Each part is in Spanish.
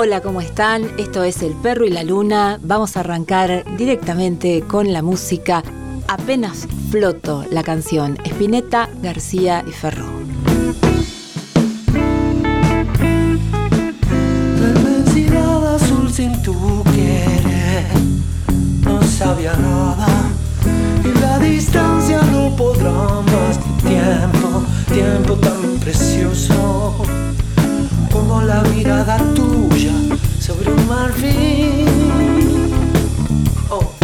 Hola, ¿cómo están? Esto es El Perro y la Luna. Vamos a arrancar directamente con la música. Apenas floto la canción Espineta, García y Ferro. Azul sin tu querer no sabía nada y la distancia no podrá más tiempo, tiempo tan precioso como la mirada tuya sobre un marfil. Oh.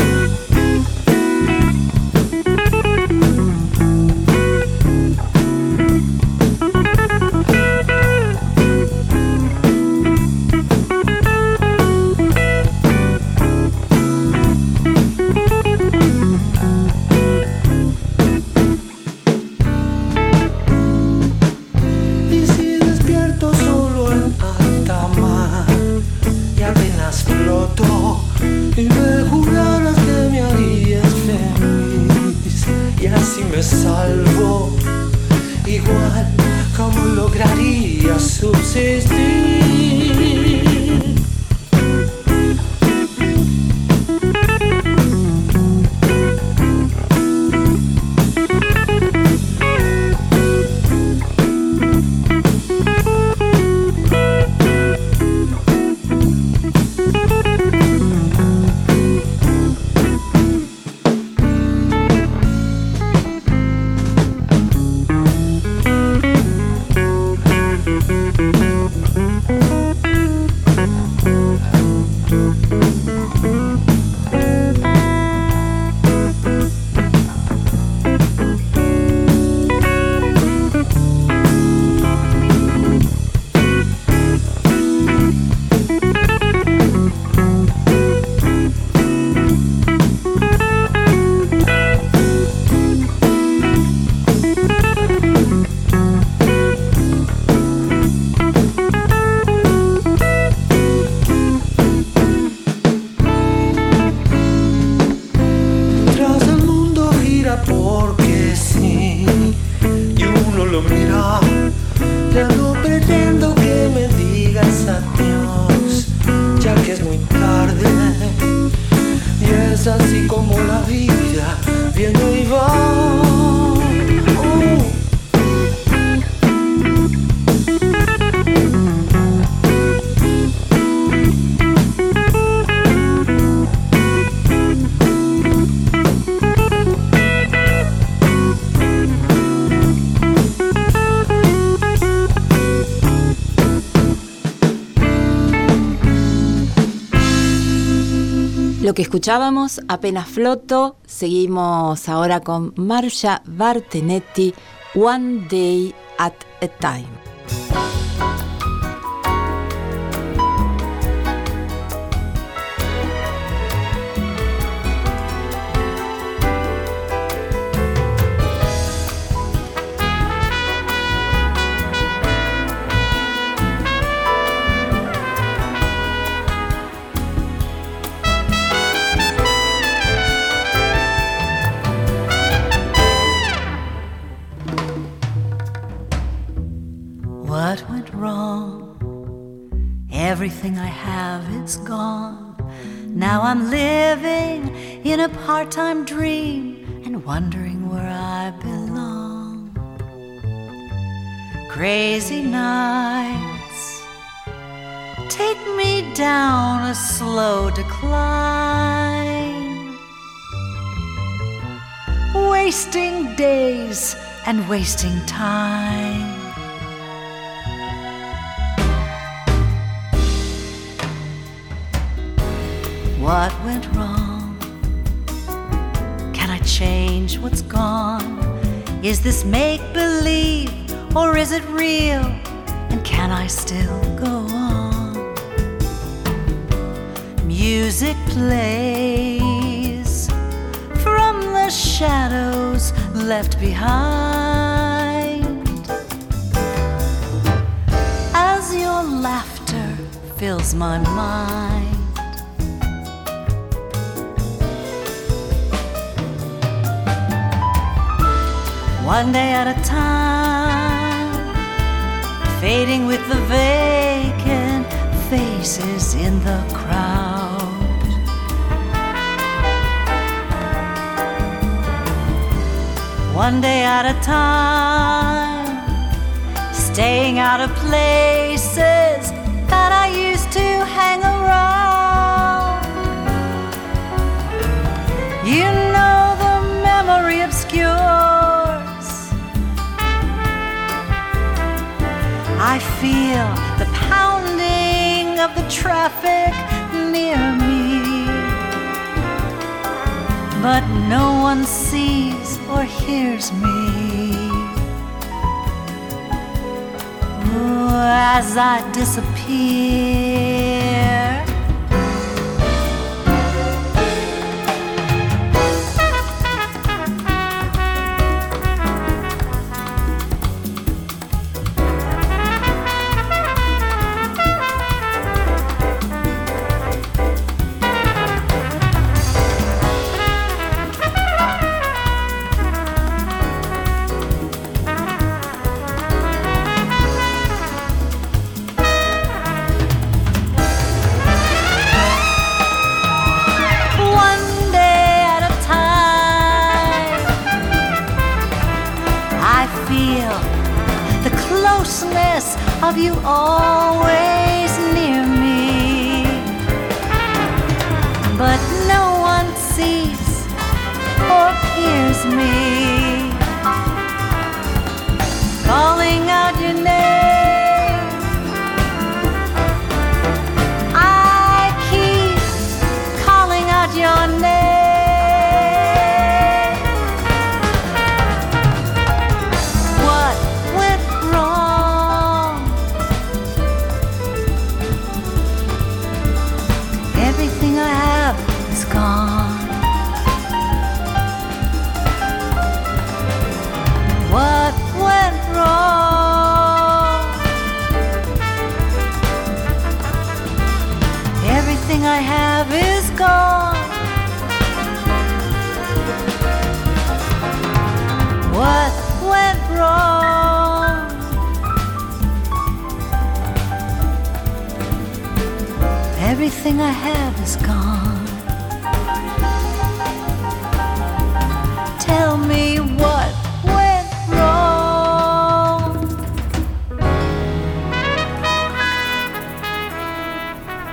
Lo que escuchábamos, apenas floto, seguimos ahora con Marcia Bartenetti, One Day at a Time. Now I'm living in a part time dream and wondering where I belong. Crazy nights take me down a slow decline. Wasting days and wasting time. What went wrong? Can I change what's gone? Is this make believe or is it real? And can I still go on. Music plays from the shadows left behind. As your laughter fills my mind. One day at a time, fading with the vacant faces in the crowd. One day at a time, staying out of places feel the pounding of the traffic near me. But no one sees or hears me. Ooh, as I disappear.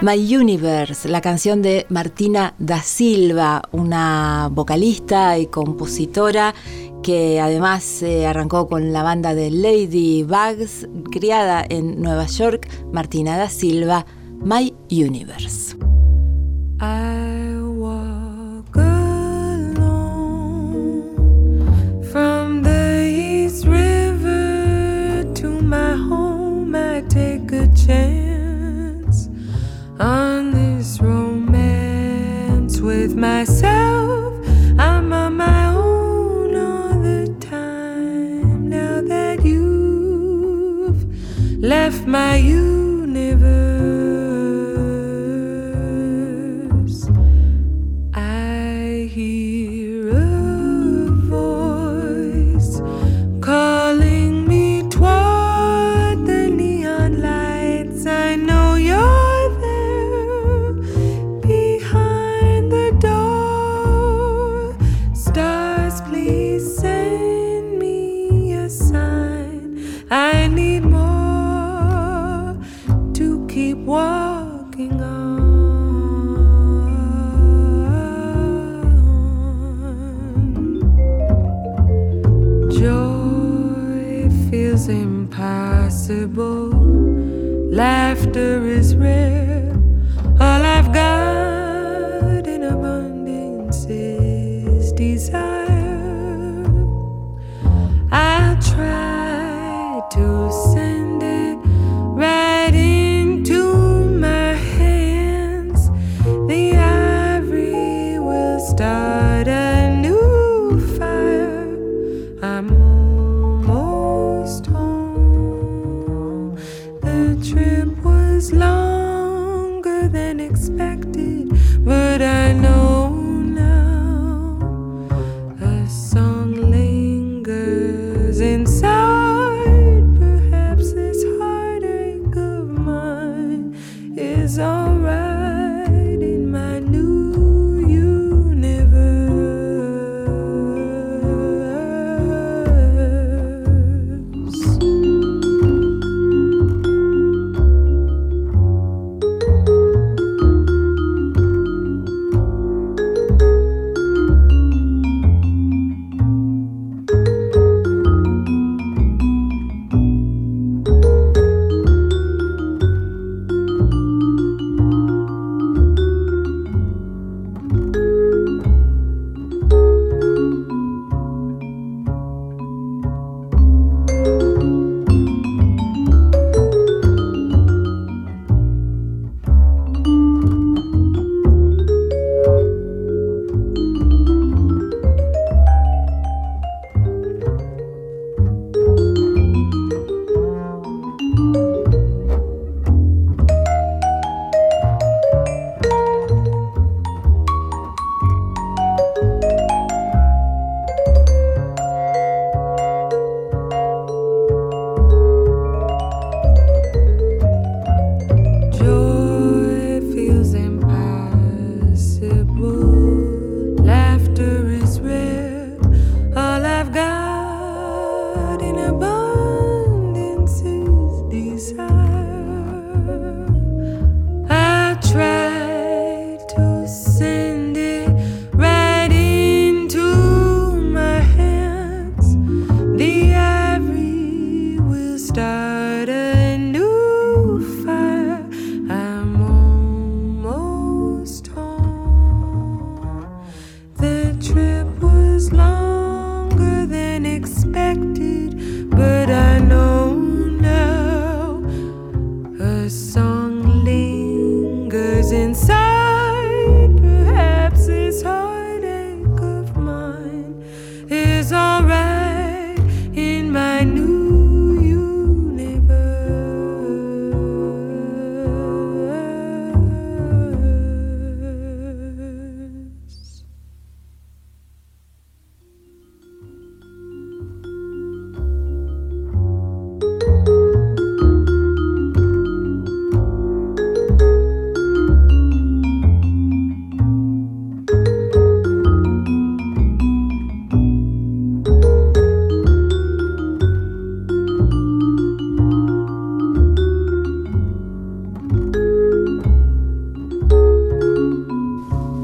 My Universe, la canción de Martina da Silva, una vocalista y compositora que además eh, arrancó con la banda de Lady Bugs, criada en Nueva York, Martina da Silva, My Universe.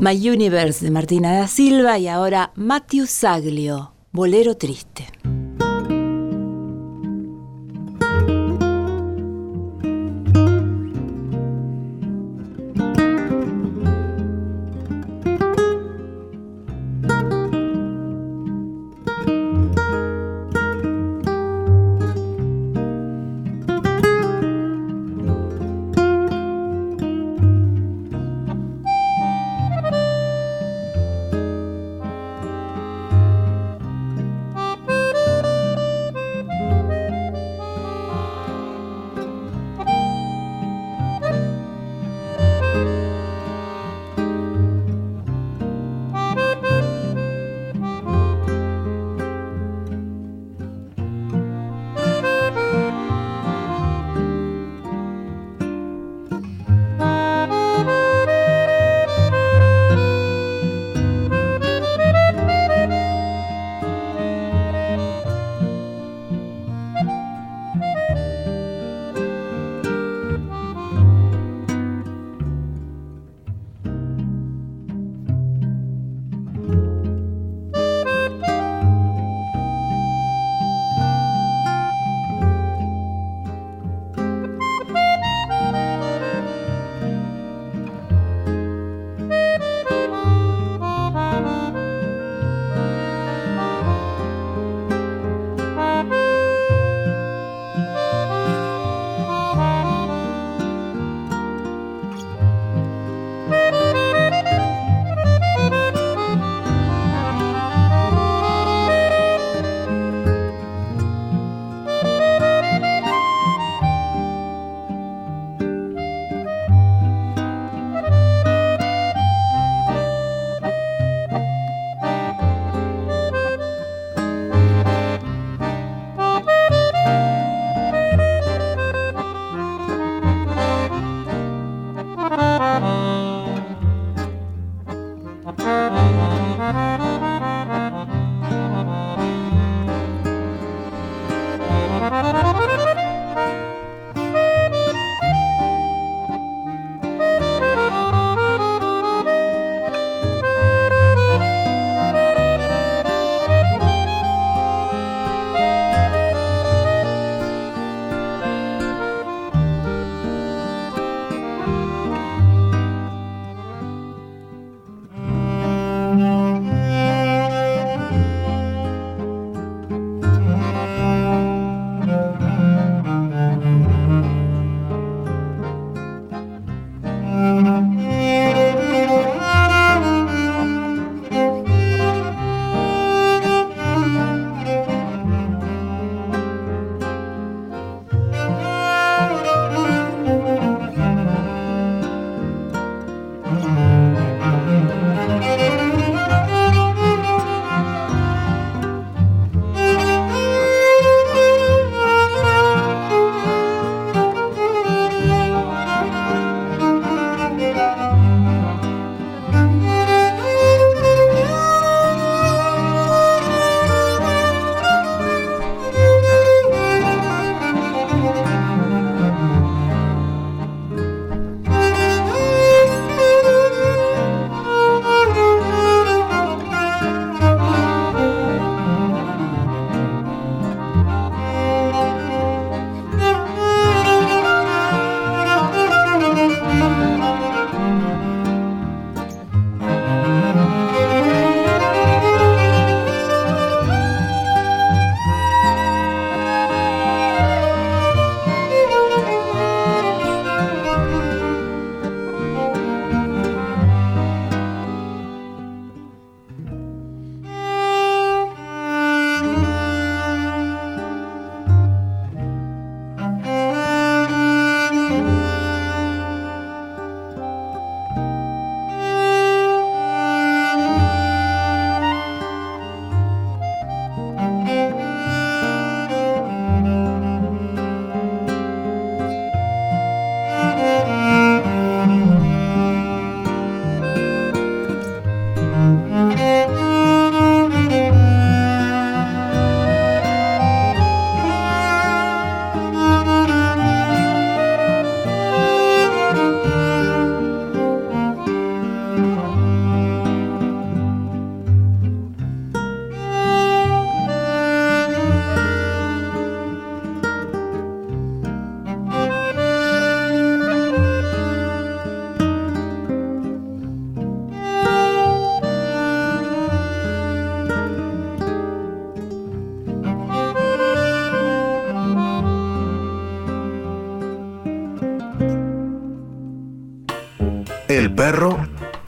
My Universe de Martina da Silva y ahora Matthew Saglio, Bolero Triste.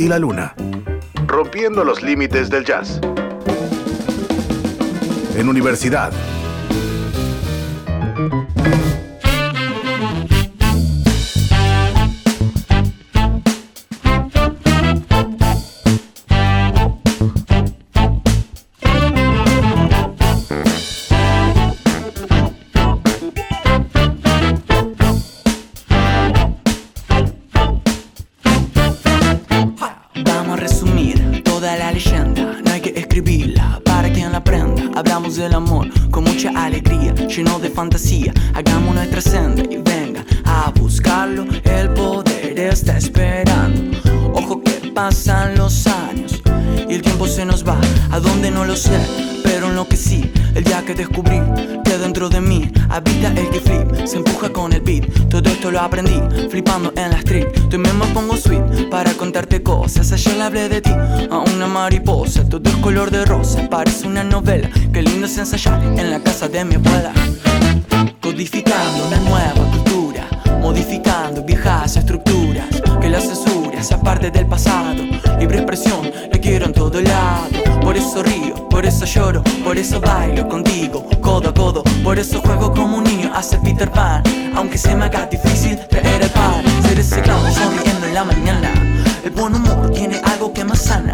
La luna. Rompiendo los límites del jazz. En universidad. Parece una novela. Qué lindo es ensayar en la casa de mi abuela. Codificando una nueva cultura, modificando viejas estructuras, que la censura sea parte del pasado, libre expresión, le quiero en todo lado, por eso río, por eso lloro, por eso bailo contigo, codo a codo, por eso juego como un niño hace Peter Pan, aunque se me haga difícil traer el pan, ser ese clown sonriendo en la mañana, el buen humor tiene algo que más sana,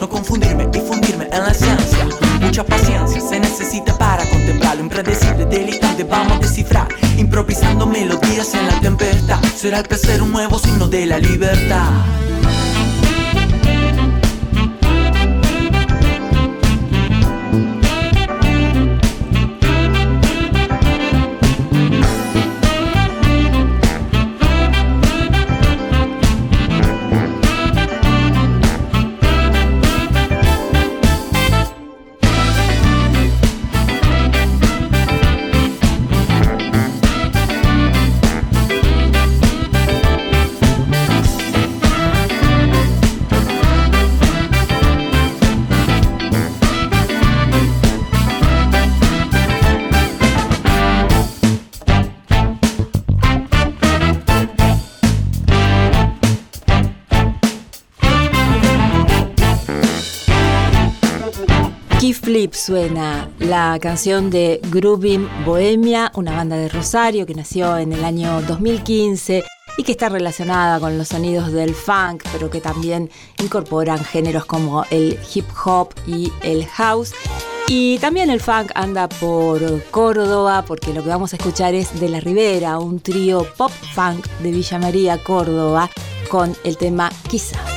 no confundirme y fundirme en la ciencia, mucha paciencia se necesita para contemplar lo impredecible, delirante, vamos a descifrar, improvisando melodías en la tempestad, será el crecer un nuevo signo de la libertad. Suena la canción de Groovin Bohemia, una banda de Rosario que nació en el año 2015 y que está relacionada con los sonidos del funk, pero que también incorporan géneros como el hip hop y el house. Y también el funk anda por Córdoba, porque lo que vamos a escuchar es de La Ribera, un trío pop funk de Villa María, Córdoba, con el tema Quizá.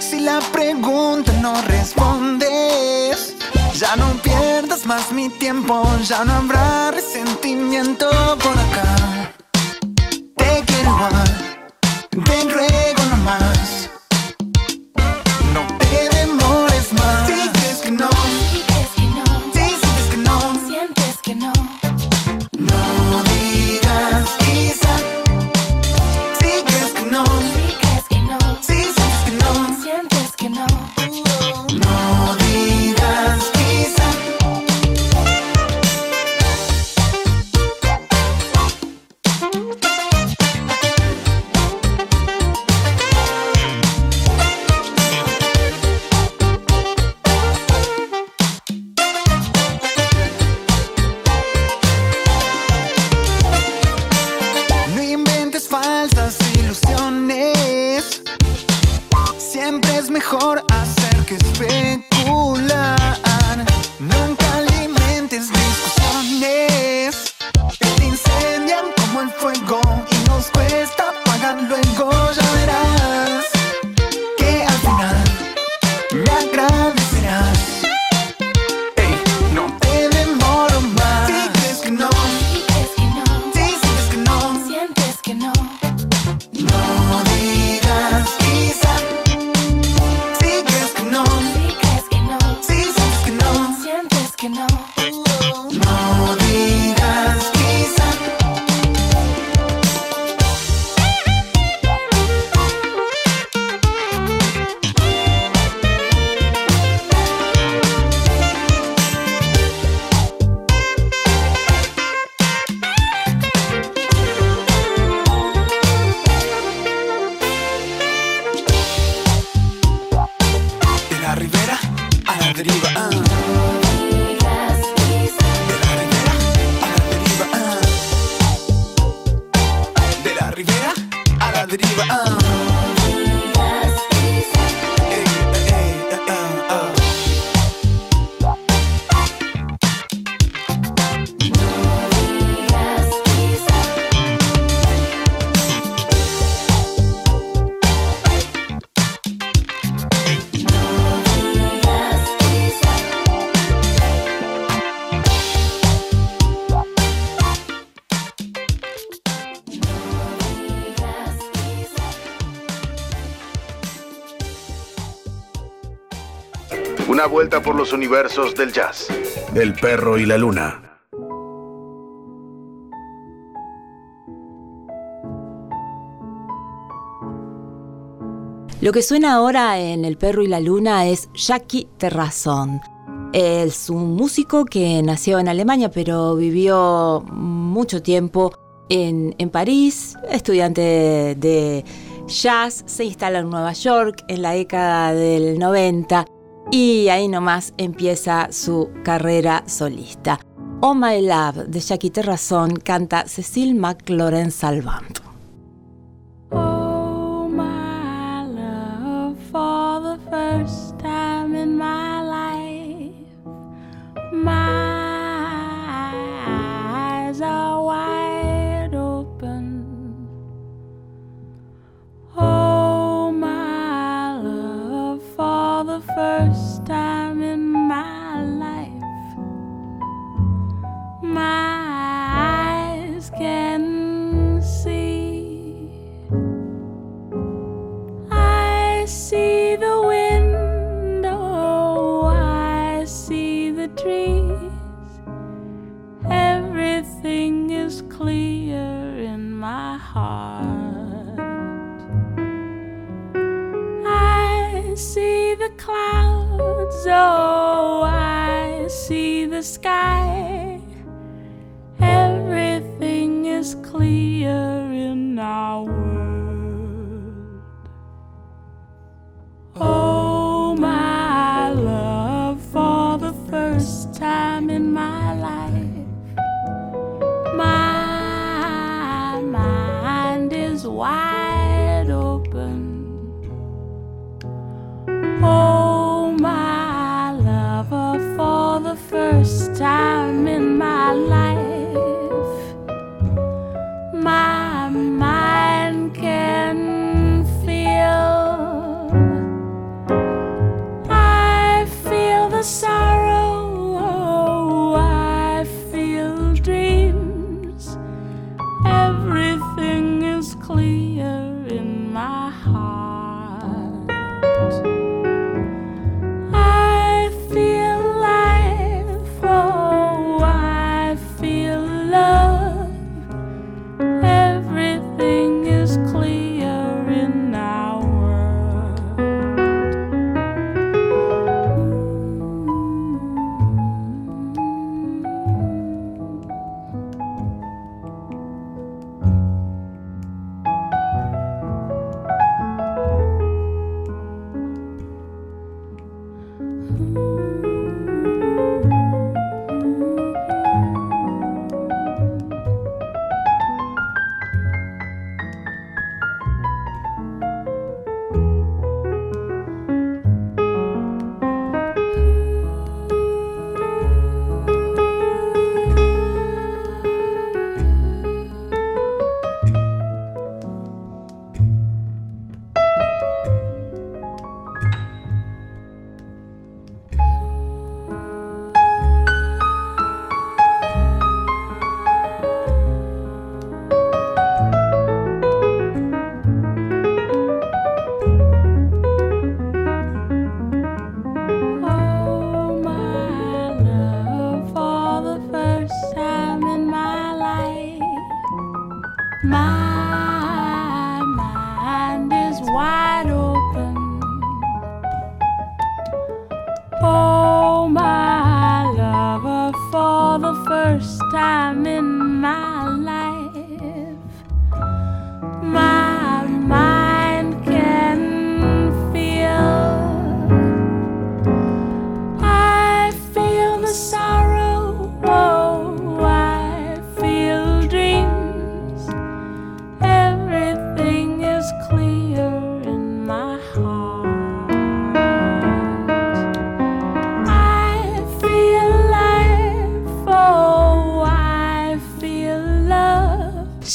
Si la pregunta no respondes, ya no pierdas más mi tiempo, ya no habrá resentimiento por acá. Te quiero los universos del jazz. El perro y la luna. Lo que suena ahora en El perro y la luna es Jackie Terrazón. Es un músico que nació en Alemania pero vivió mucho tiempo en, en París, estudiante de, de jazz, se instala en Nueva York en la década del 90 y ahí nomás empieza su carrera solista. Oh My Love de Jackie Terrazón canta Cecil McLaurin Salvant.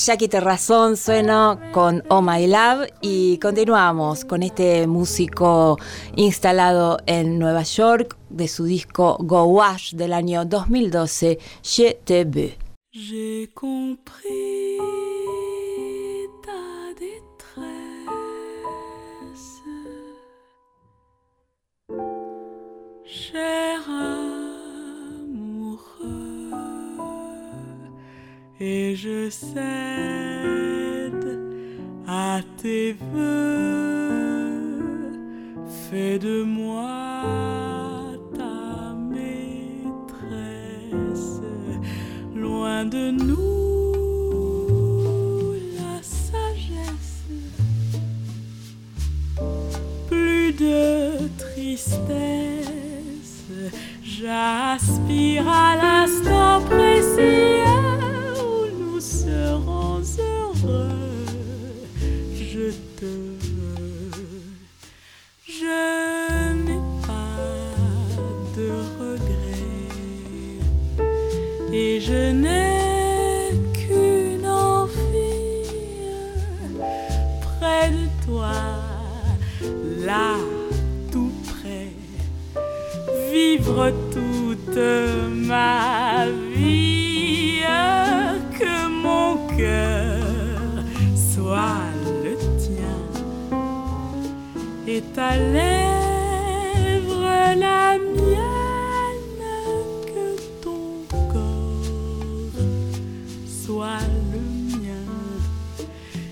Jackie Terrazón sueno con Oh My Love y continuamos con este músico instalado en Nueva York de su disco Go Wash del año 2012, Je te veux. J'ai compris ta détresse, cher et je cède à tes voeux. Fais de moi ta maîtresse, loin de nous la sagesse, plus de tristesse. J'aspire à l'instant précis tout près, vivre toute ma vie soit le tien. Et ta lèvre la mienne, que ton corps soit le mien.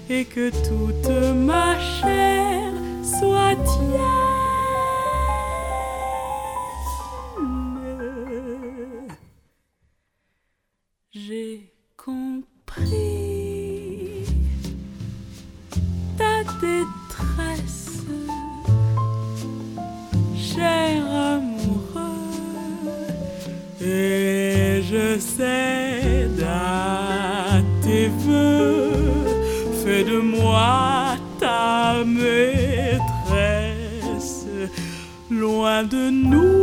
Et que toute ma chair soit tienne. De nous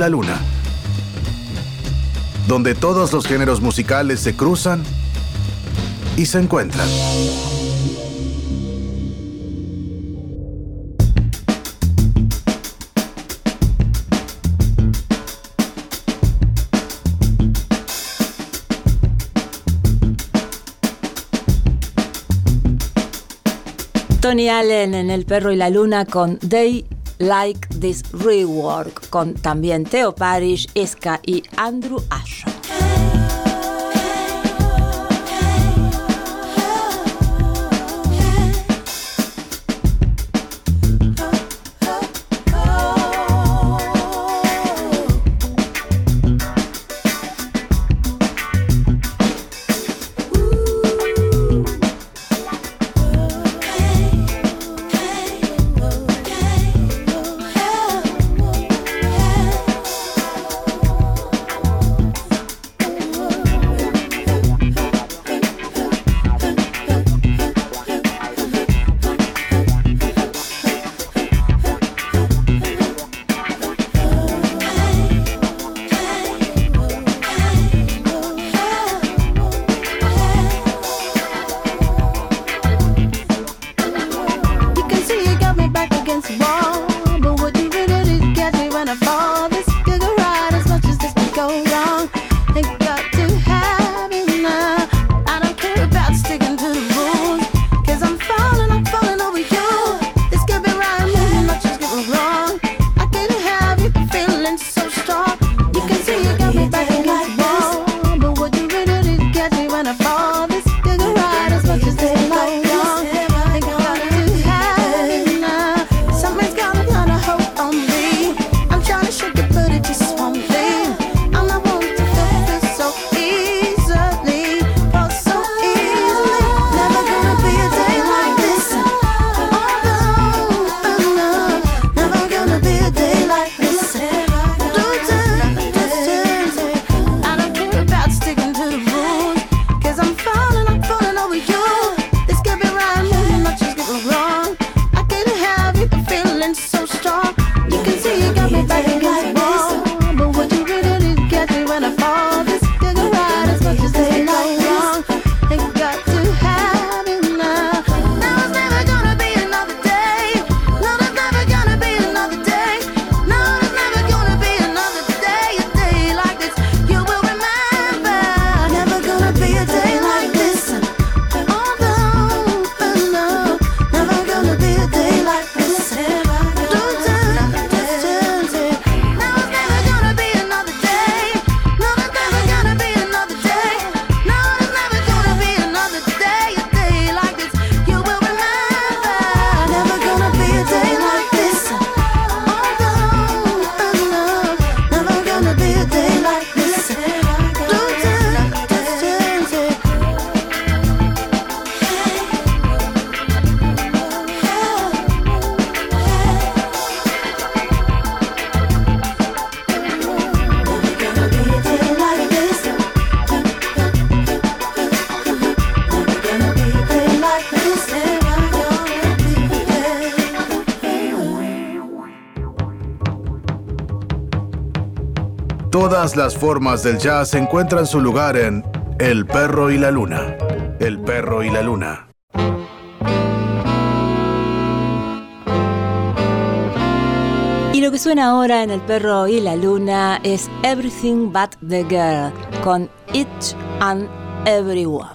la luna, donde todos los géneros musicales se cruzan y se encuentran. Tony Allen en El perro y la luna con Day Like Rework con también Theo Parrish, Esca y Andrew Asher. Todas las formas del jazz encuentran su lugar en El perro y la luna. El perro y la luna. Y lo que suena ahora en El perro y la luna es Everything But the Girl con Each and Everyone.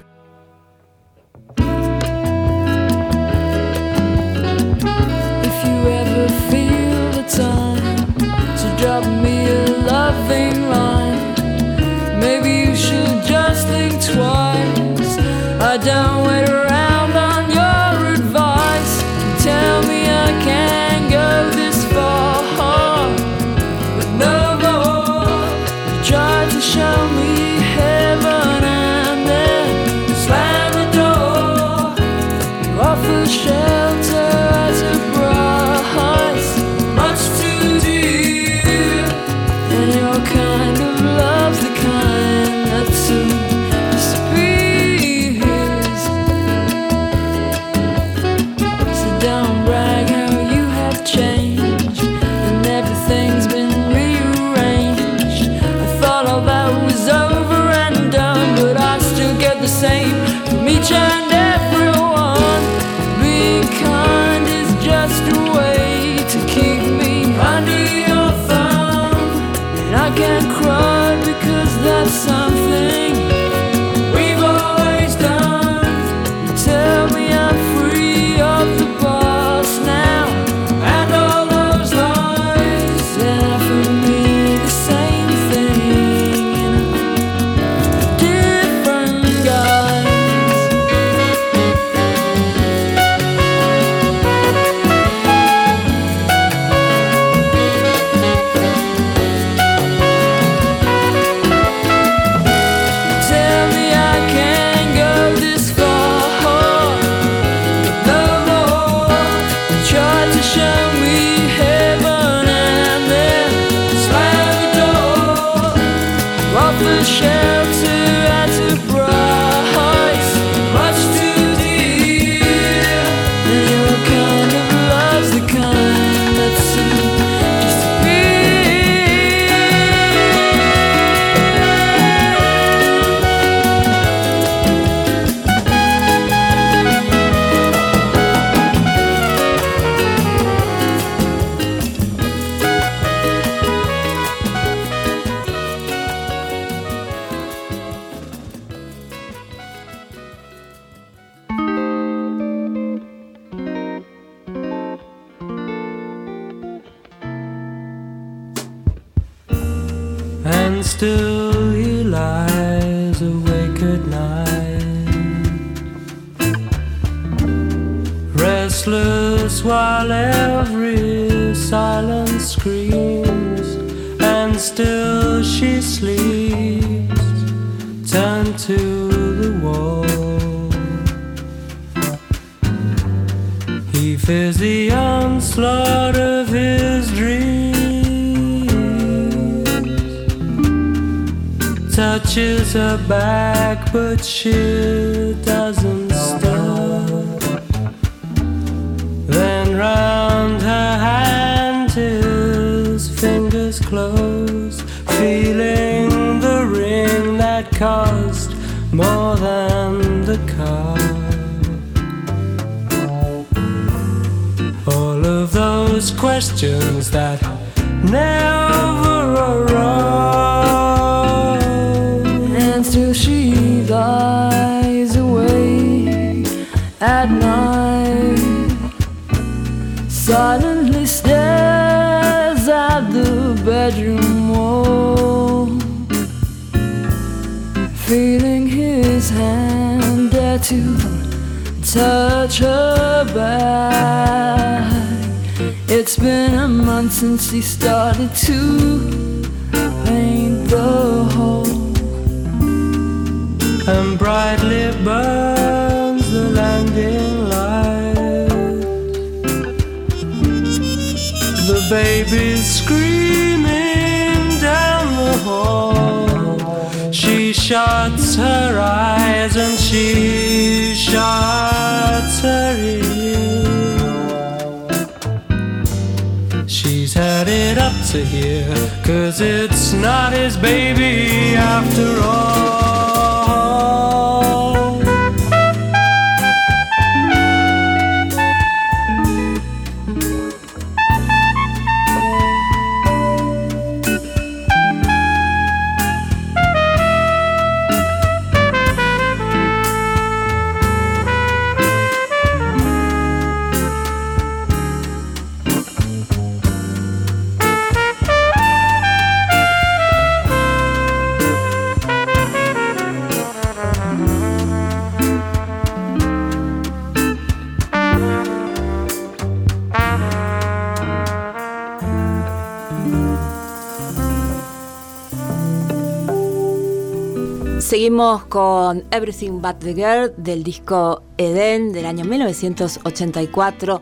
Seguimos con Everything But the Girl del disco Eden del año 1984.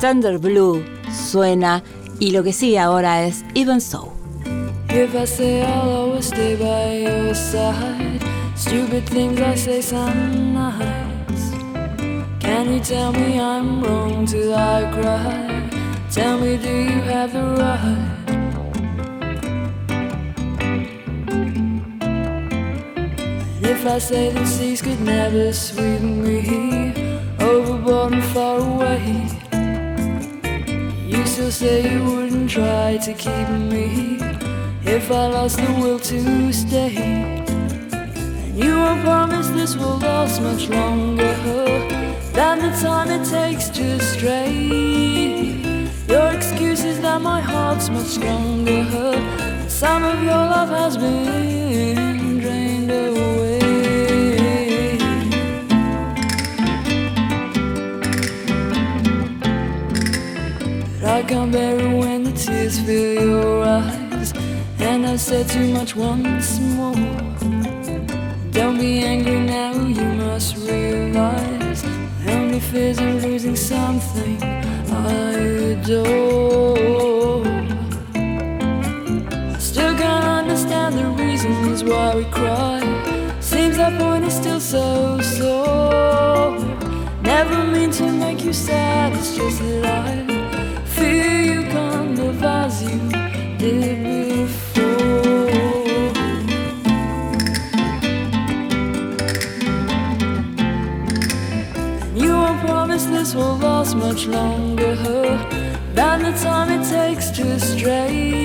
Thunder Blue suena y lo que sigue ahora es Even So. If I say I'll always stay by your side, stupid things I say some nights. Can you tell me I'm wrong till I cry? Tell me, do you have the right? If I say the seas could never sweep me overboard and far away, you still say you wouldn't try to keep me if I lost the will to stay. And you will promise this will last much longer than the time it takes to stray. Your excuse is that my heart's much stronger. The some of your love has been. Can't bear it when the tears fill your eyes. And I said too much once more. Don't be angry now, you must realize. Only fears of losing something I adore. Still can't understand the reasons why we cry. Seems that point is still so sore. Never mean to make you sad, it's just that I you you won't promise this will last much longer than the time it takes to stray.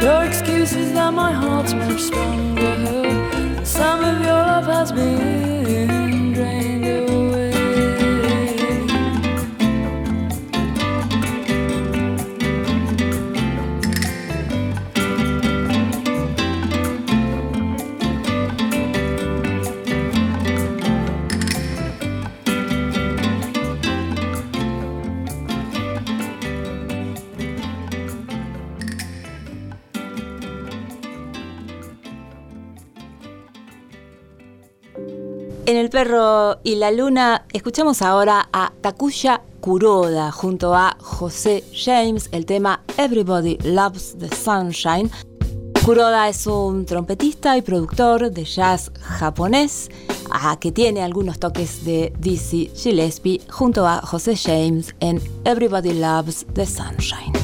Your excuse is that my heart's much stronger. Some of your love has been El perro y la luna escuchamos ahora a Takuya Kuroda junto a José James el tema Everybody Loves the Sunshine. Kuroda es un trompetista y productor de jazz japonés ah, que tiene algunos toques de Dizzy Gillespie junto a José James en Everybody Loves the Sunshine.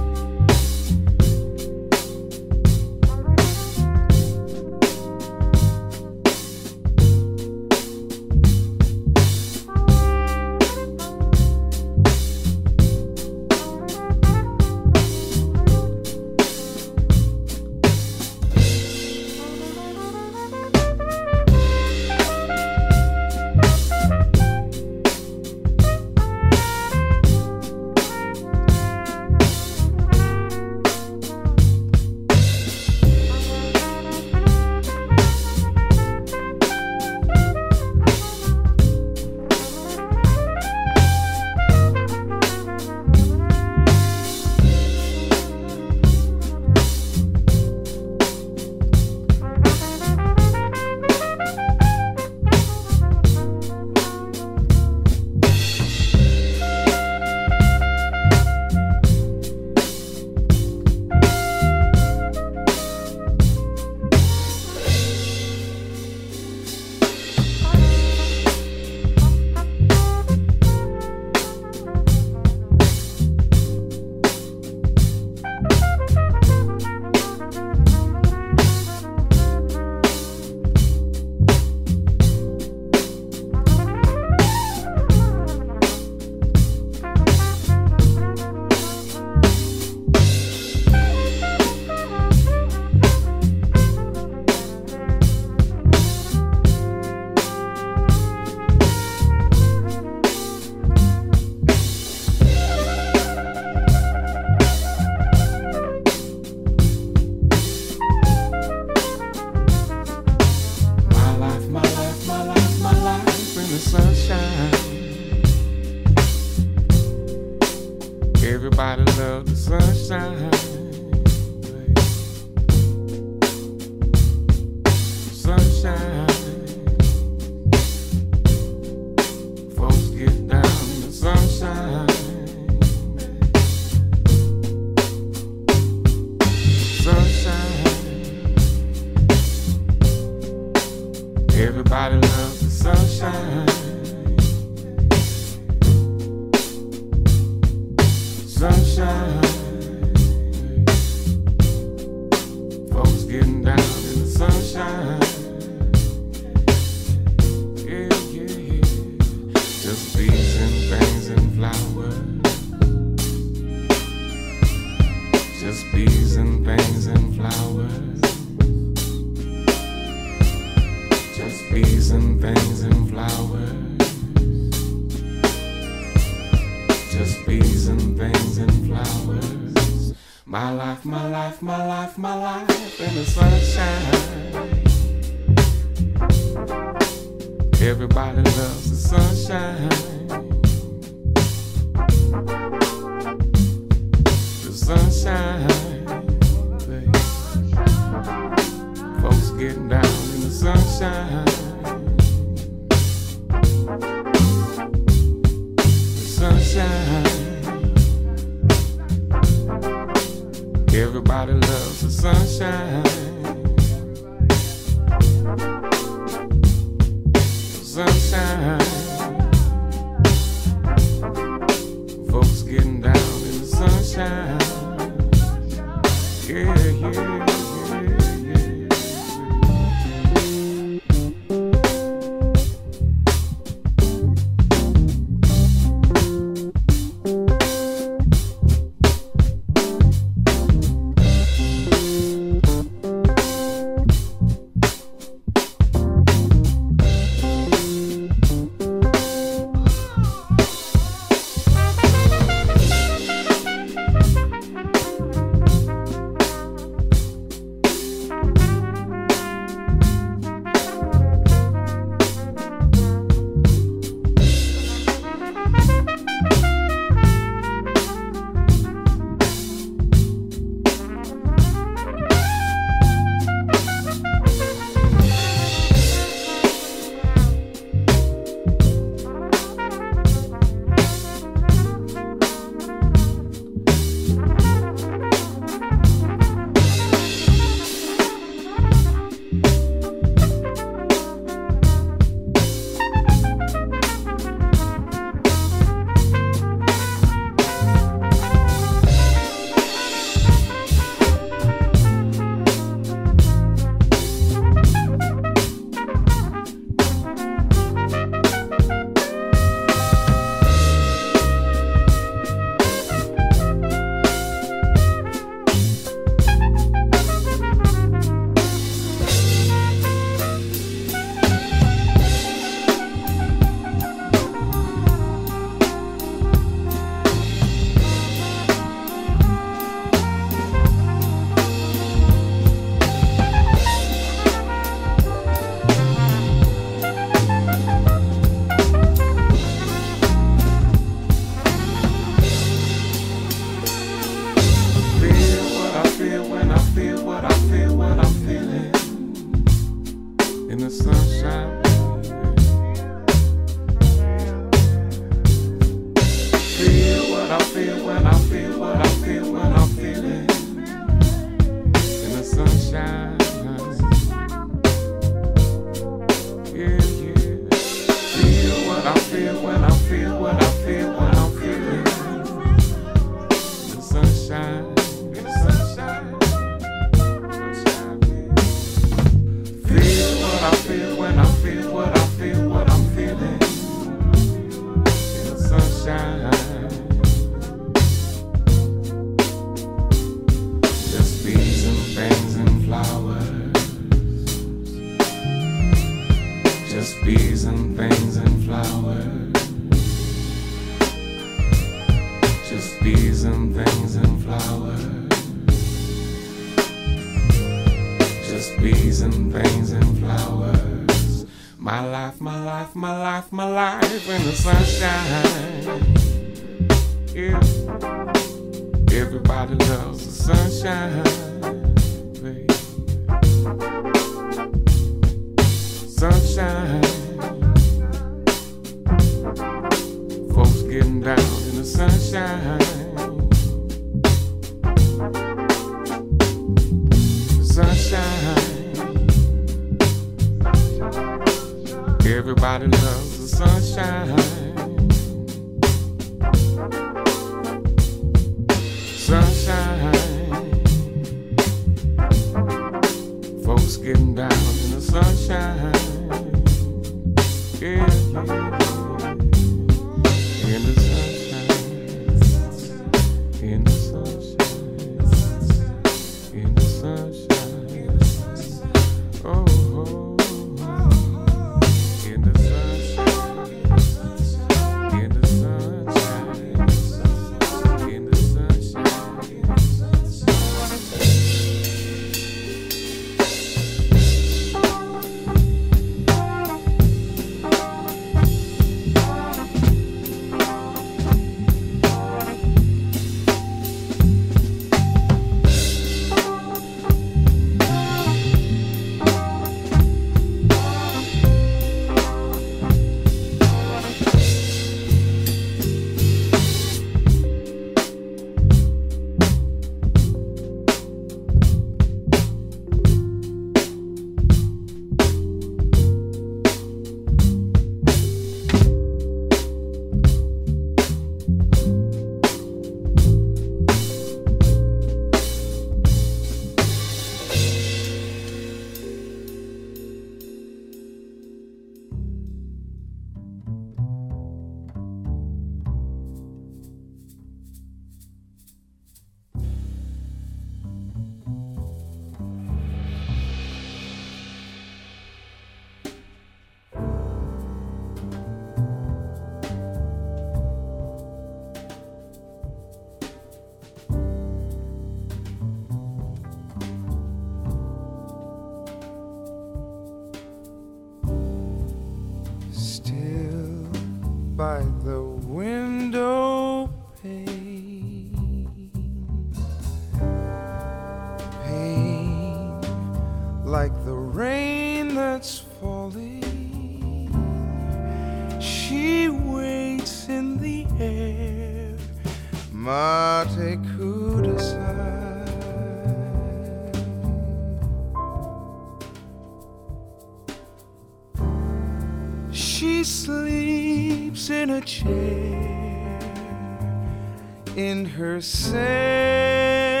In her sad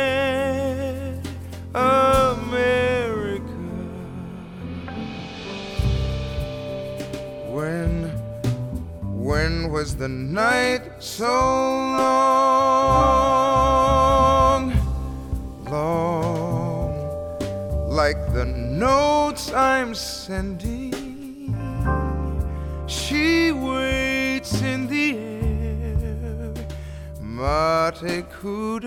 America. When, when was the night so long? Long, like the notes I'm sending. who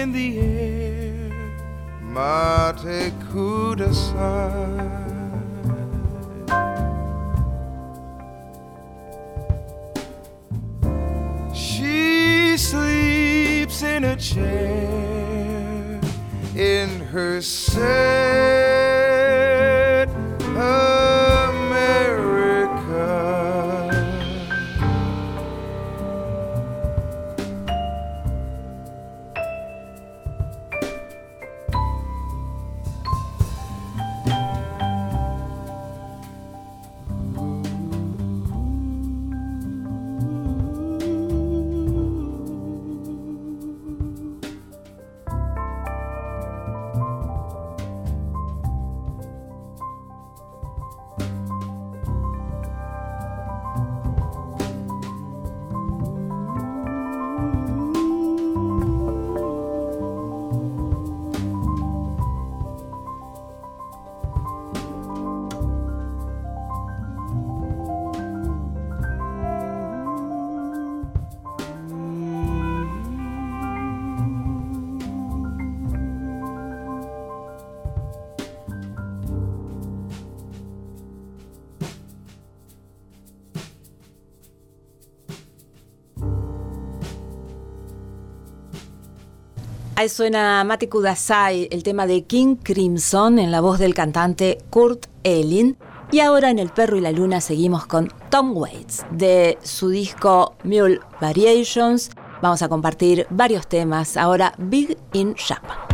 in the air. Mate kudasai. She sleeps in a chair in her sad Ahí suena Mate Kudasai, el tema de King Crimson en la voz del cantante Kurt Elling. Y ahora en El Perro y la Luna seguimos con Tom Waits de su disco Mule Variations. Vamos a compartir varios temas. Ahora Big in Japan.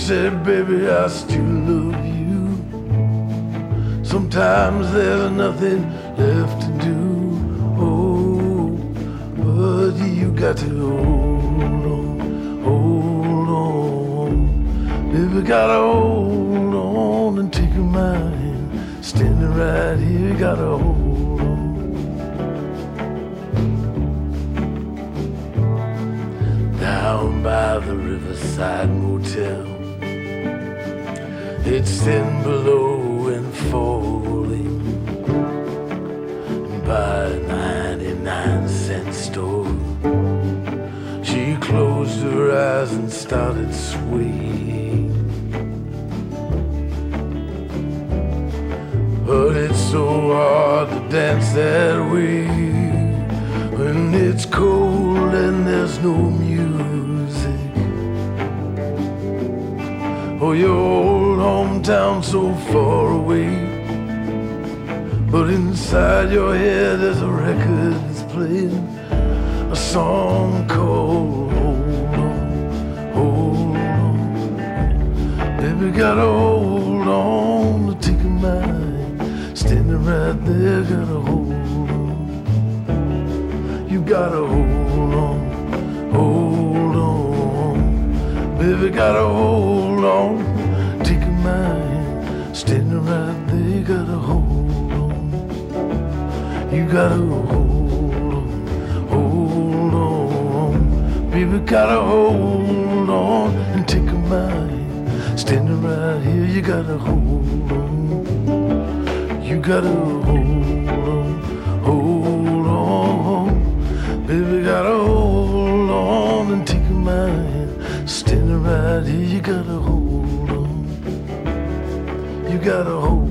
Said, baby, I still love you. Sometimes there's nothing left to do. Oh, but you got to hold on, hold on. Baby, gotta hold on and take my hand. Standing right here, gotta hold on. Down by the riverside motel. It's thin below and falling by a 99 cent store. She closed her eyes and started swaying. But it's so hard to dance that way when it's cold and there's no music. Oh, your old hometown so far away. But inside your head there's a record that's playing a song called Hold On, Hold On. Baby, gotta hold on to take a mind. Standing right there, gotta hold on. You gotta hold on, hold on. Baby, gotta hold on. There, gotta hold on. You gotta hold on, hold on. Baby, gotta hold on and take a mind. Standing right here, you gotta hold on. You gotta hold on, hold on. Baby, gotta hold on and take my hand. Standing right here, you gotta hold on. You gotta hold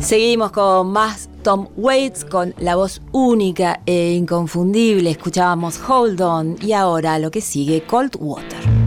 Seguimos con más Tom Waits con la voz única e inconfundible. Escuchábamos Hold On y ahora lo que sigue Cold Water.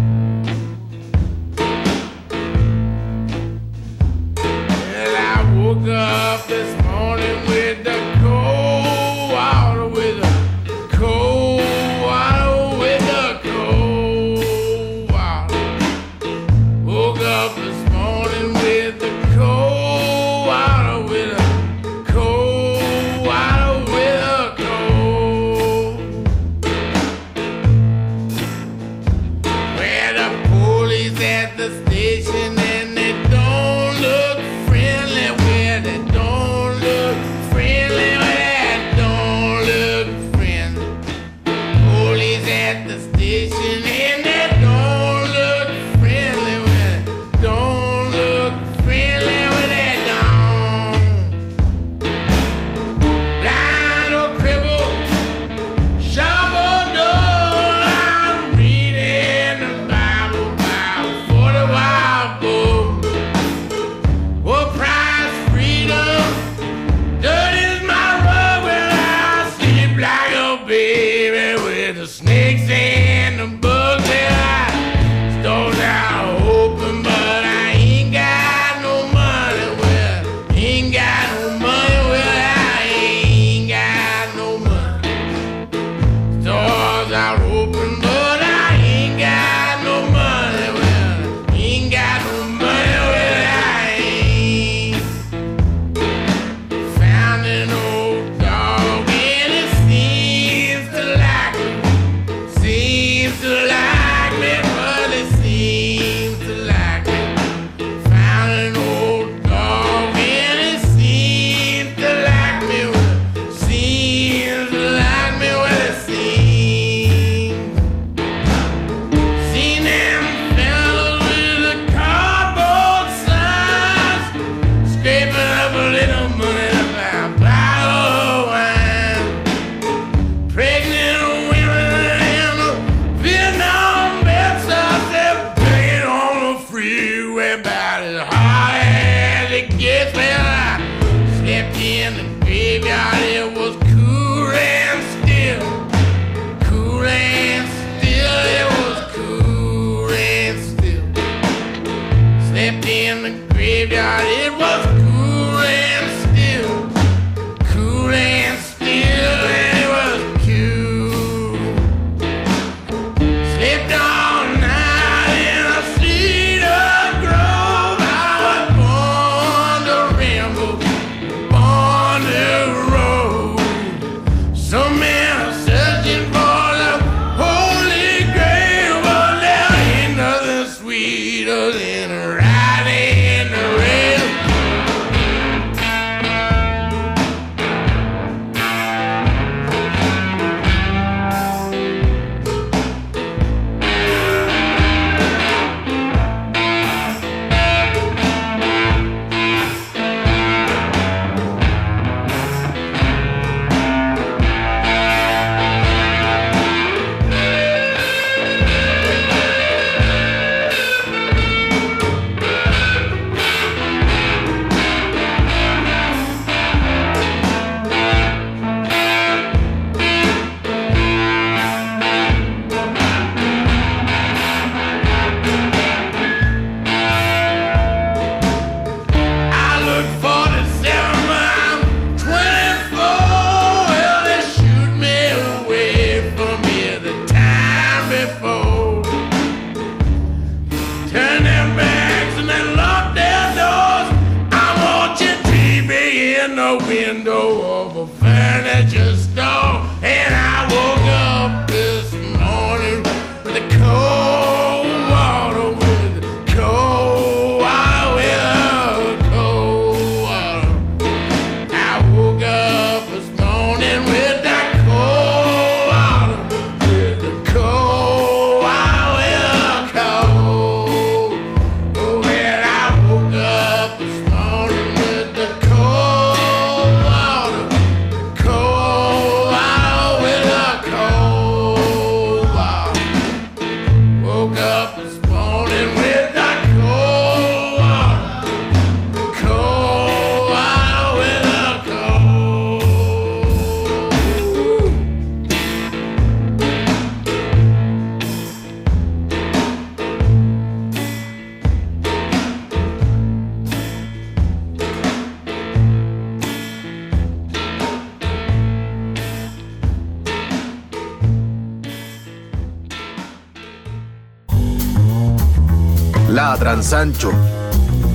Ladran Sancho.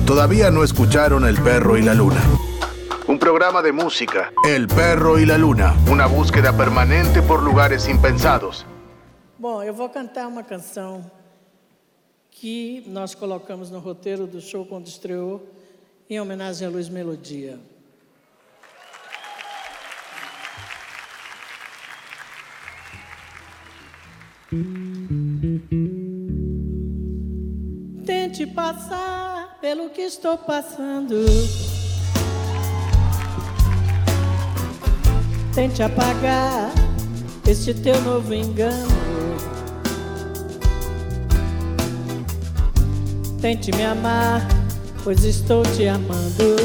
Todavía no escucharon El perro y la luna. Un programa de música. El perro y la luna. Una búsqueda permanente por lugares impensados. Bom, eu vou cantar uma canção que nós colocamos no roteiro do show quando estreou, em homenagem à Luz Melodia. Tente passar pelo que estou passando. Tente apagar este teu novo engano. Tente me amar, pois estou te amando.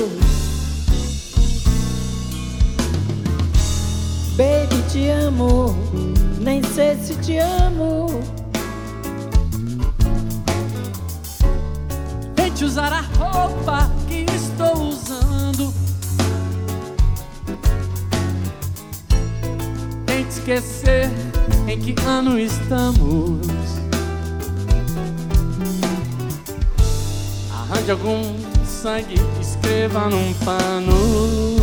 Baby, te amo, nem sei se te amo. Tente usar a roupa que estou usando. Tente esquecer em que ano estamos. Arranje algum sangue, escreva num pano.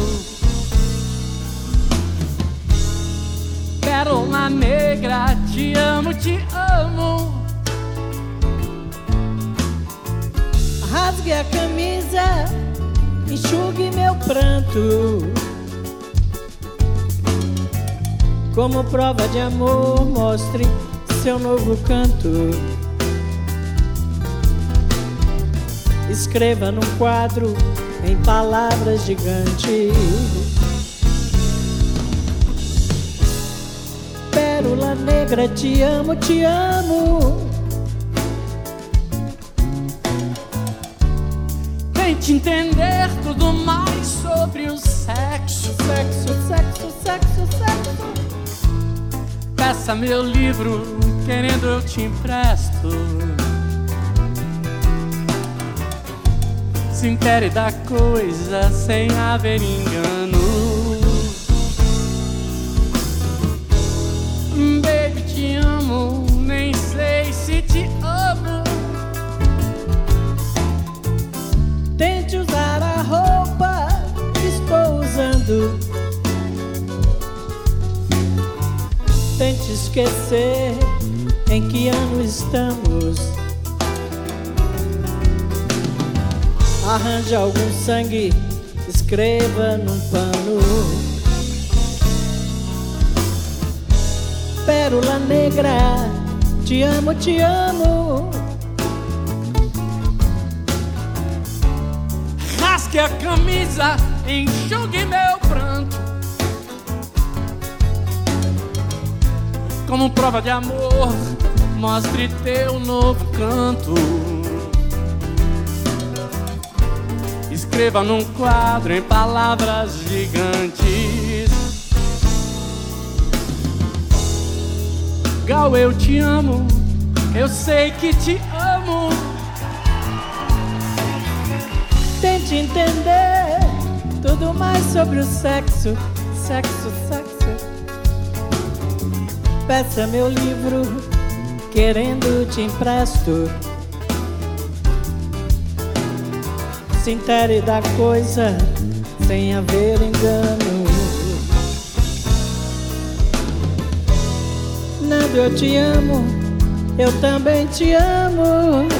Pérola negra, te amo, te amo. Rasgue a camisa, enxugue meu pranto. Como prova de amor, mostre seu novo canto. Escreva num quadro em palavras gigantes. Pérola negra, te amo, te amo. entender tudo mais sobre o sexo. Sexo, sexo, sexo, sexo. Peça meu livro, querendo eu te empresto. Sintere da coisa sem haver engano. Usando. Tente esquecer em que ano estamos. Arranje algum sangue, escreva num pano. Pérola negra, te amo, te amo. Rasgue a camisa, enxugue meu pranto. Como prova de amor, mostre teu novo canto. Escreva num quadro em palavras gigantes. Gal, eu te amo, eu sei que te amo. Tente entender tudo mais sobre o sexo, sexo, sexo. Peça meu livro, querendo te empresto. Se intere da coisa, sem haver engano. Nando, eu te amo, eu também te amo.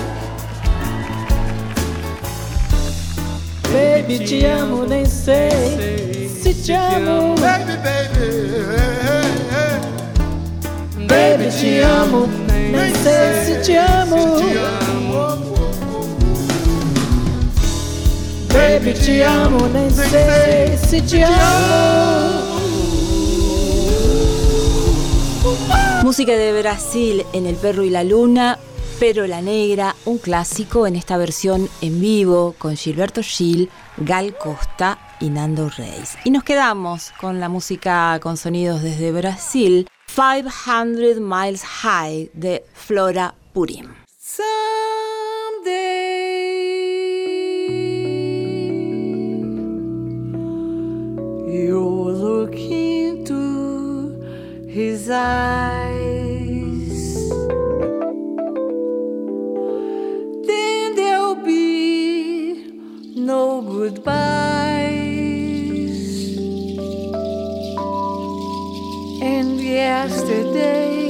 Baby, te amo, nem sei se te amo. Baby, baby, Baby, te amo, nem sei se te amo. Baby, te amo, nem sei se te amo. Música de Brasil en El Perro y la Luna, pero la Negra, un clásico en esta versión en vivo con Gilberto Gil, Gal Costa y Nando Reis. Y nos quedamos con la música con sonidos desde Brasil, 500 Miles High de Flora Purim. Into his eyes. No goodbyes. And yesterdays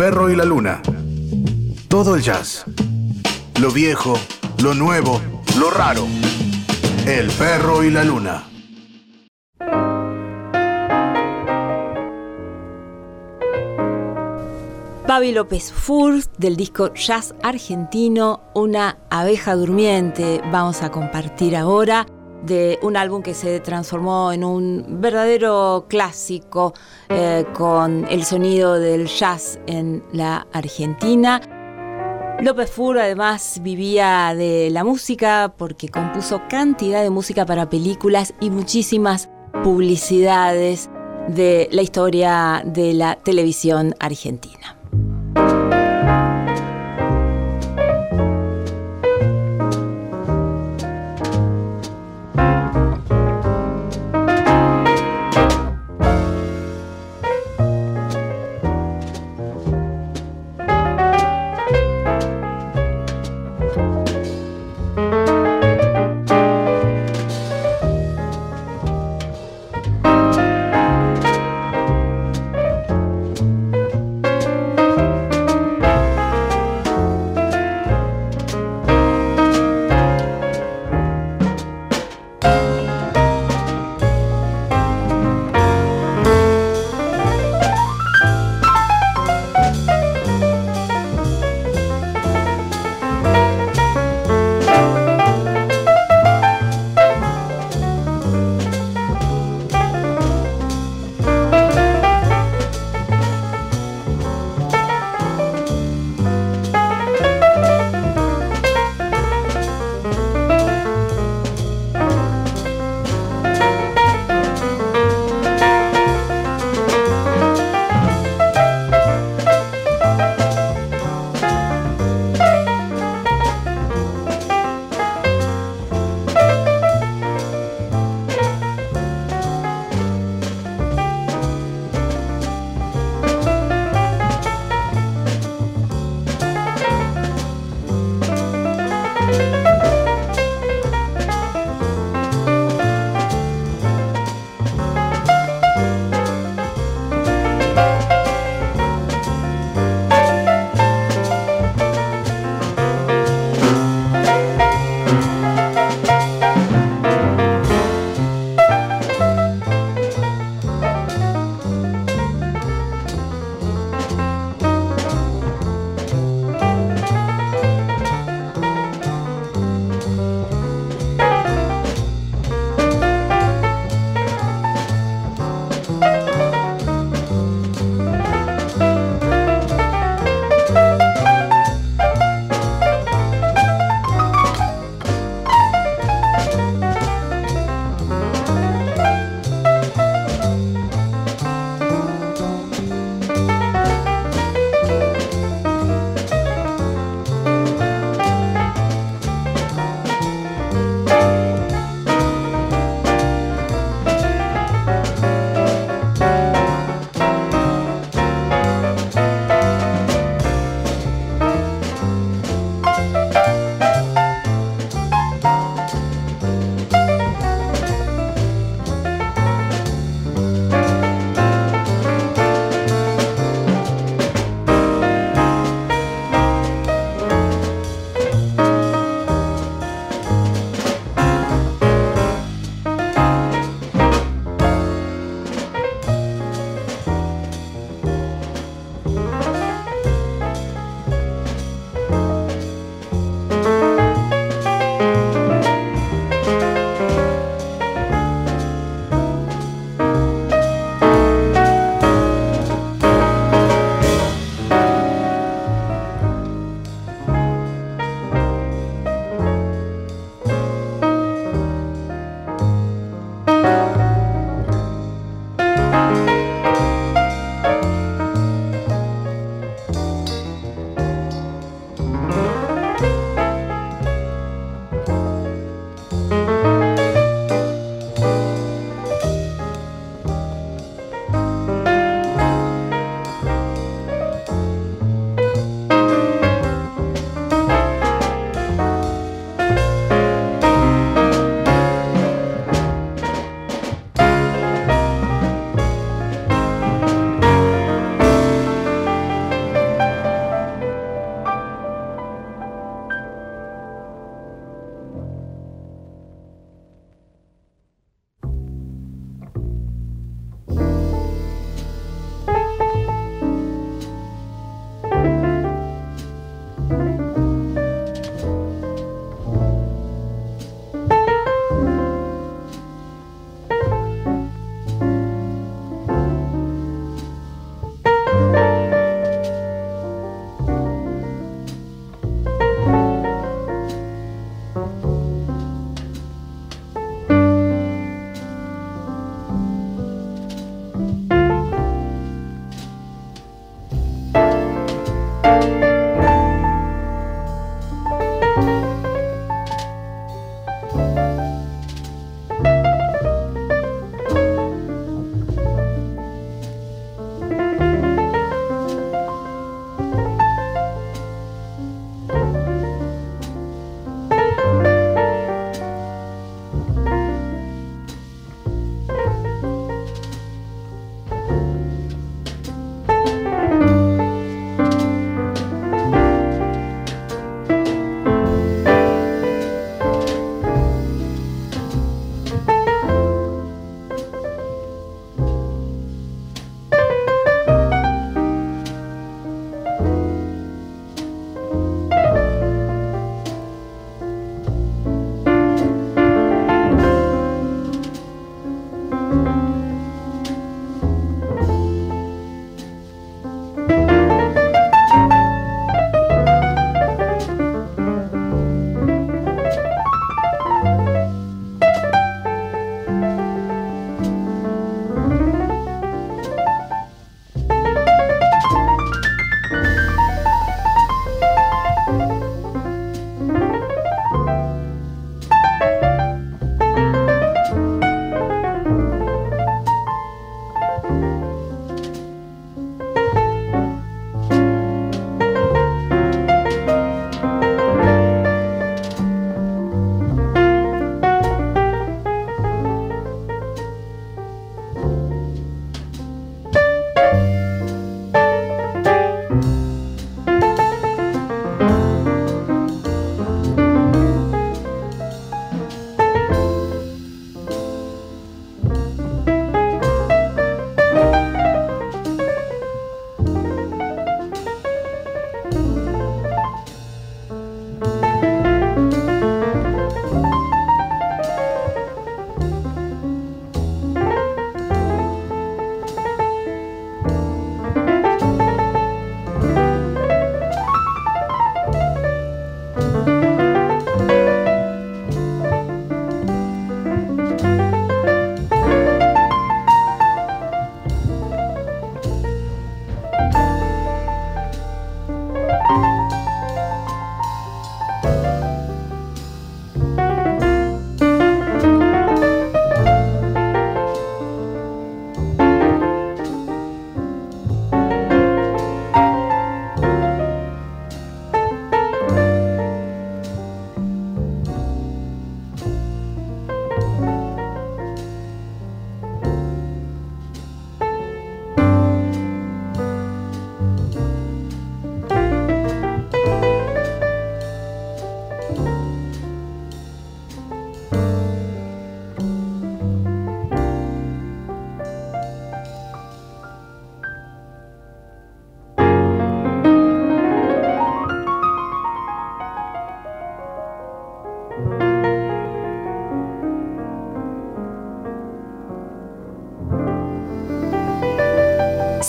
perro y la luna. Todo el jazz. Lo viejo, lo nuevo, lo raro. El perro y la luna. Babi López Furs del disco Jazz Argentino, Una abeja durmiente, vamos a compartir ahora de un álbum que se transformó en un verdadero clásico eh, con el sonido del jazz en la Argentina. López Fur además vivía de la música porque compuso cantidad de música para películas y muchísimas publicidades de la historia de la televisión argentina.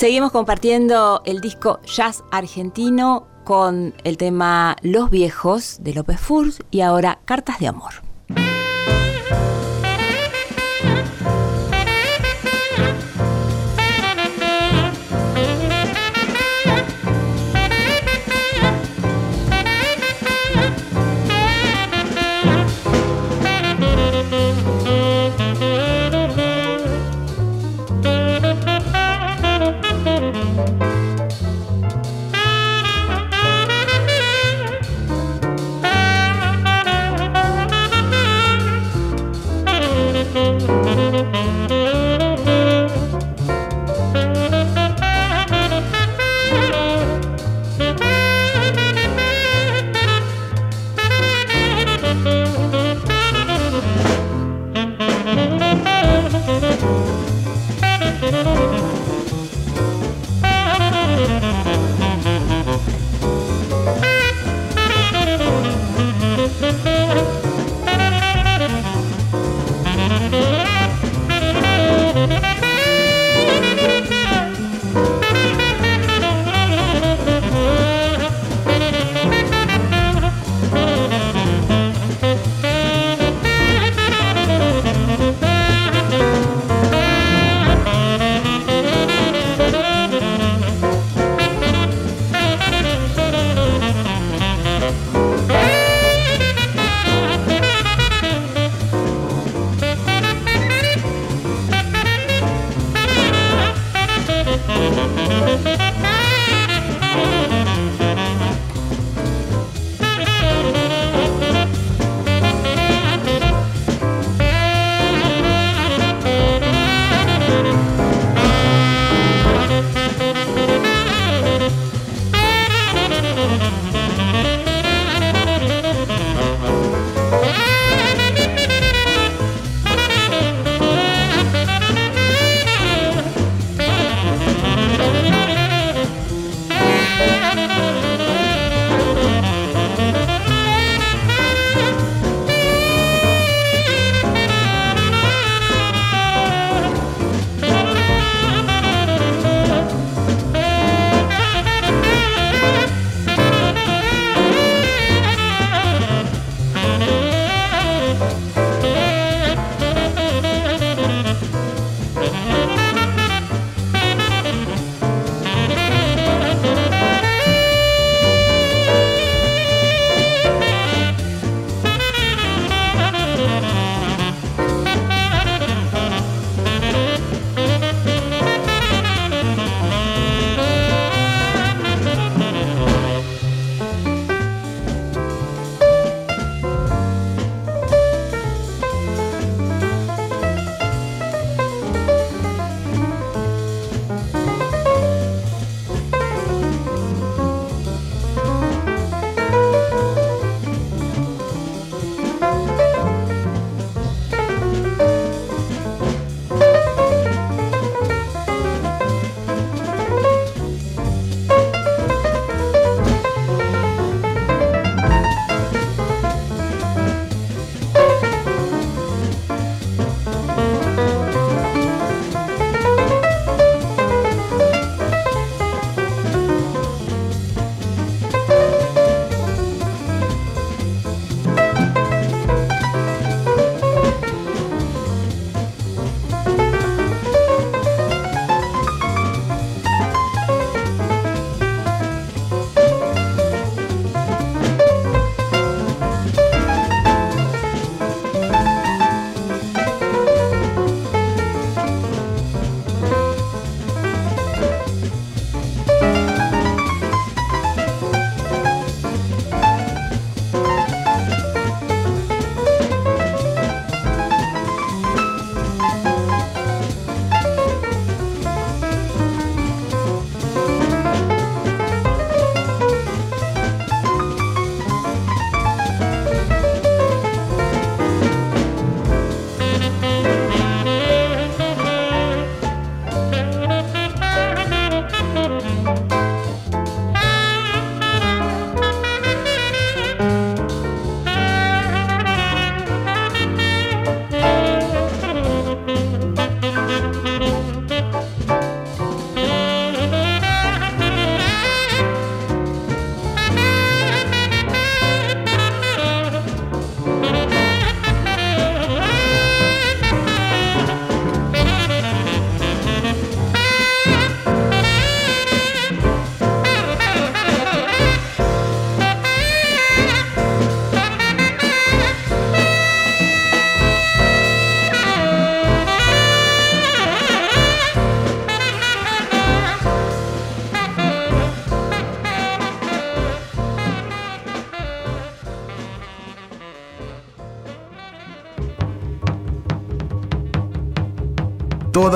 Seguimos compartiendo el disco Jazz Argentino con el tema Los Viejos de López Furs y ahora Cartas de Amor.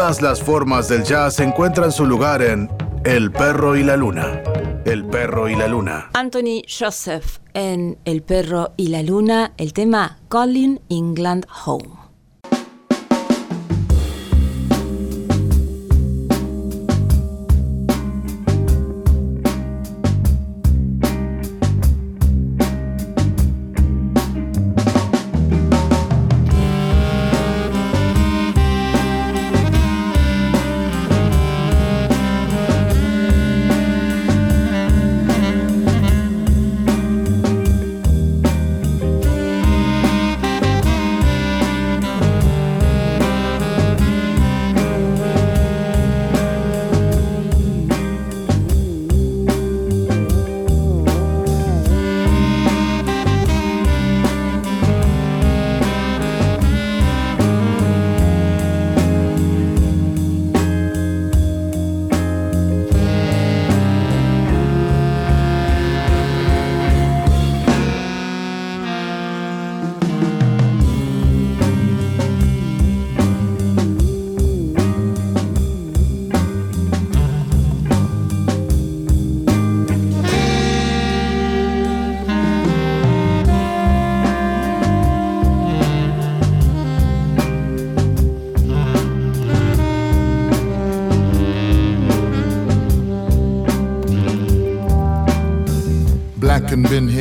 Todas las formas del jazz encuentran su lugar en El perro y la luna. El perro y la luna. Anthony Joseph en El perro y la luna, el tema Calling England Home.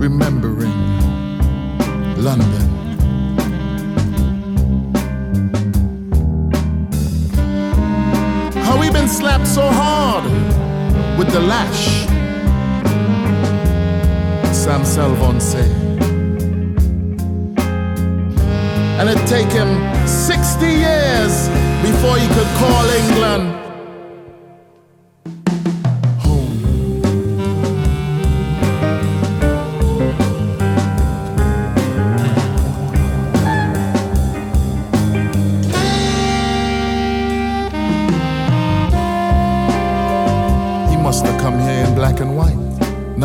remembering London. How we been slapped so hard with the lash. Sam Salvon say. And it take him 60 years before he could call England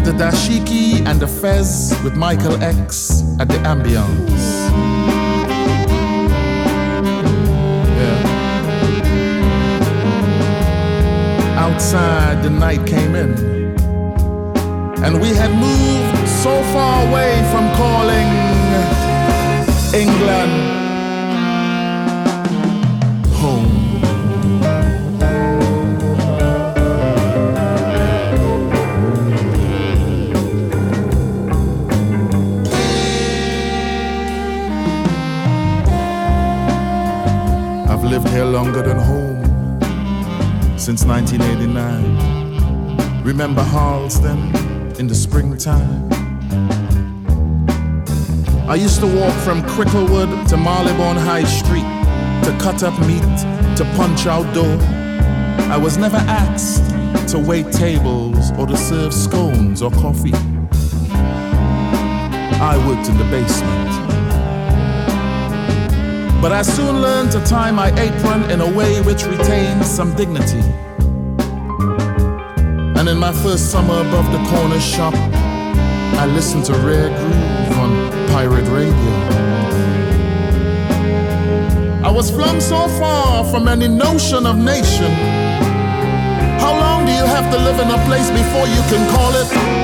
with the dashiki and the fez with Michael X at the ambience. Outside, the night came in, and we had moved so far away from calling England lived here longer than home since 1989. Remember Harlesden in the springtime? I used to walk from Cricklewood to Marylebone High Street to cut up meat, to punch out dough. I was never asked to wait tables or to serve scones or coffee. I worked in the basement. But I soon learned to tie my apron in a way which retained some dignity. And in my first summer above the corner shop, I listened to Rare Groove on pirate radio. I was flung so far from any notion of nation. How long do you have to live in a place before you can call it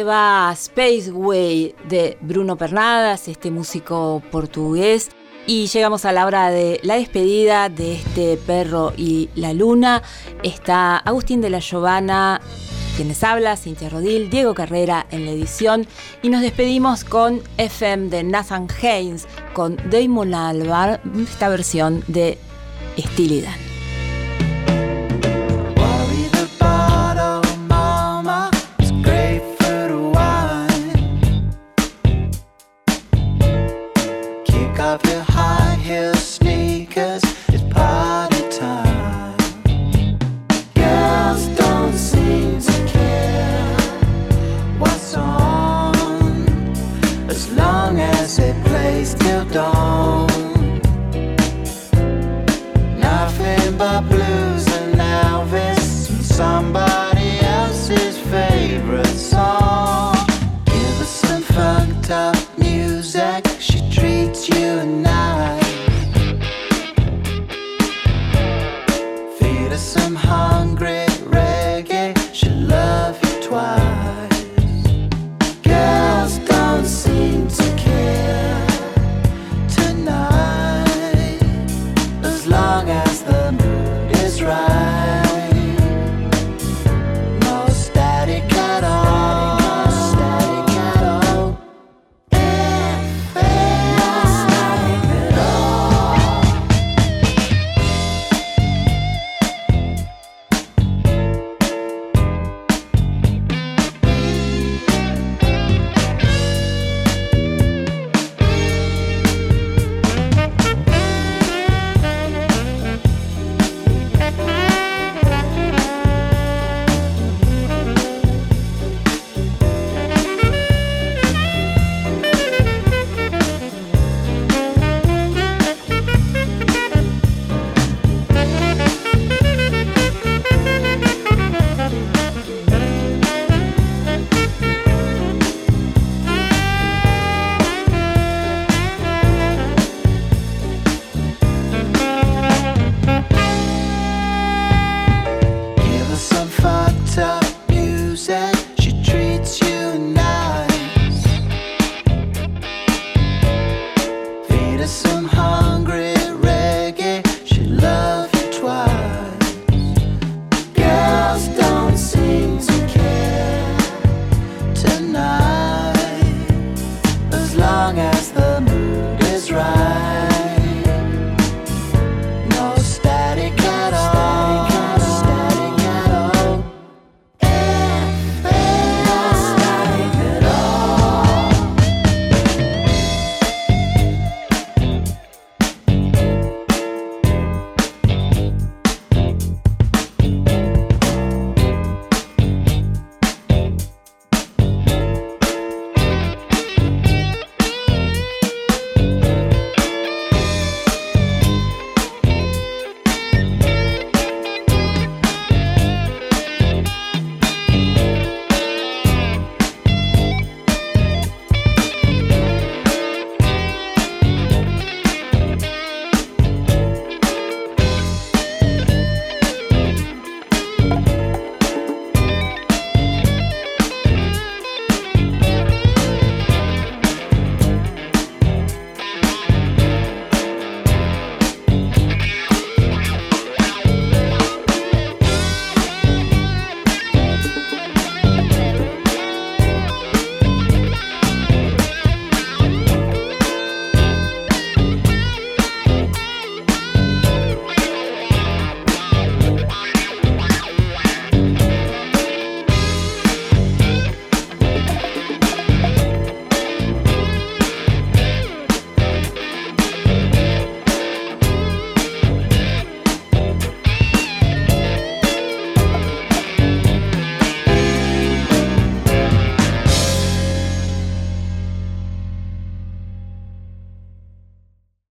se va Space Way de Bruno Pernadas, este músico portugués. Y llegamos a la hora de la despedida de este perro y la luna. Está Agustín de la Giovanna, quienes habla, Cintia Rodil, Diego Carrera en la edición. Y nos despedimos con FM de Nathan Haynes, con Damon Albar, esta versión de Steely my blues.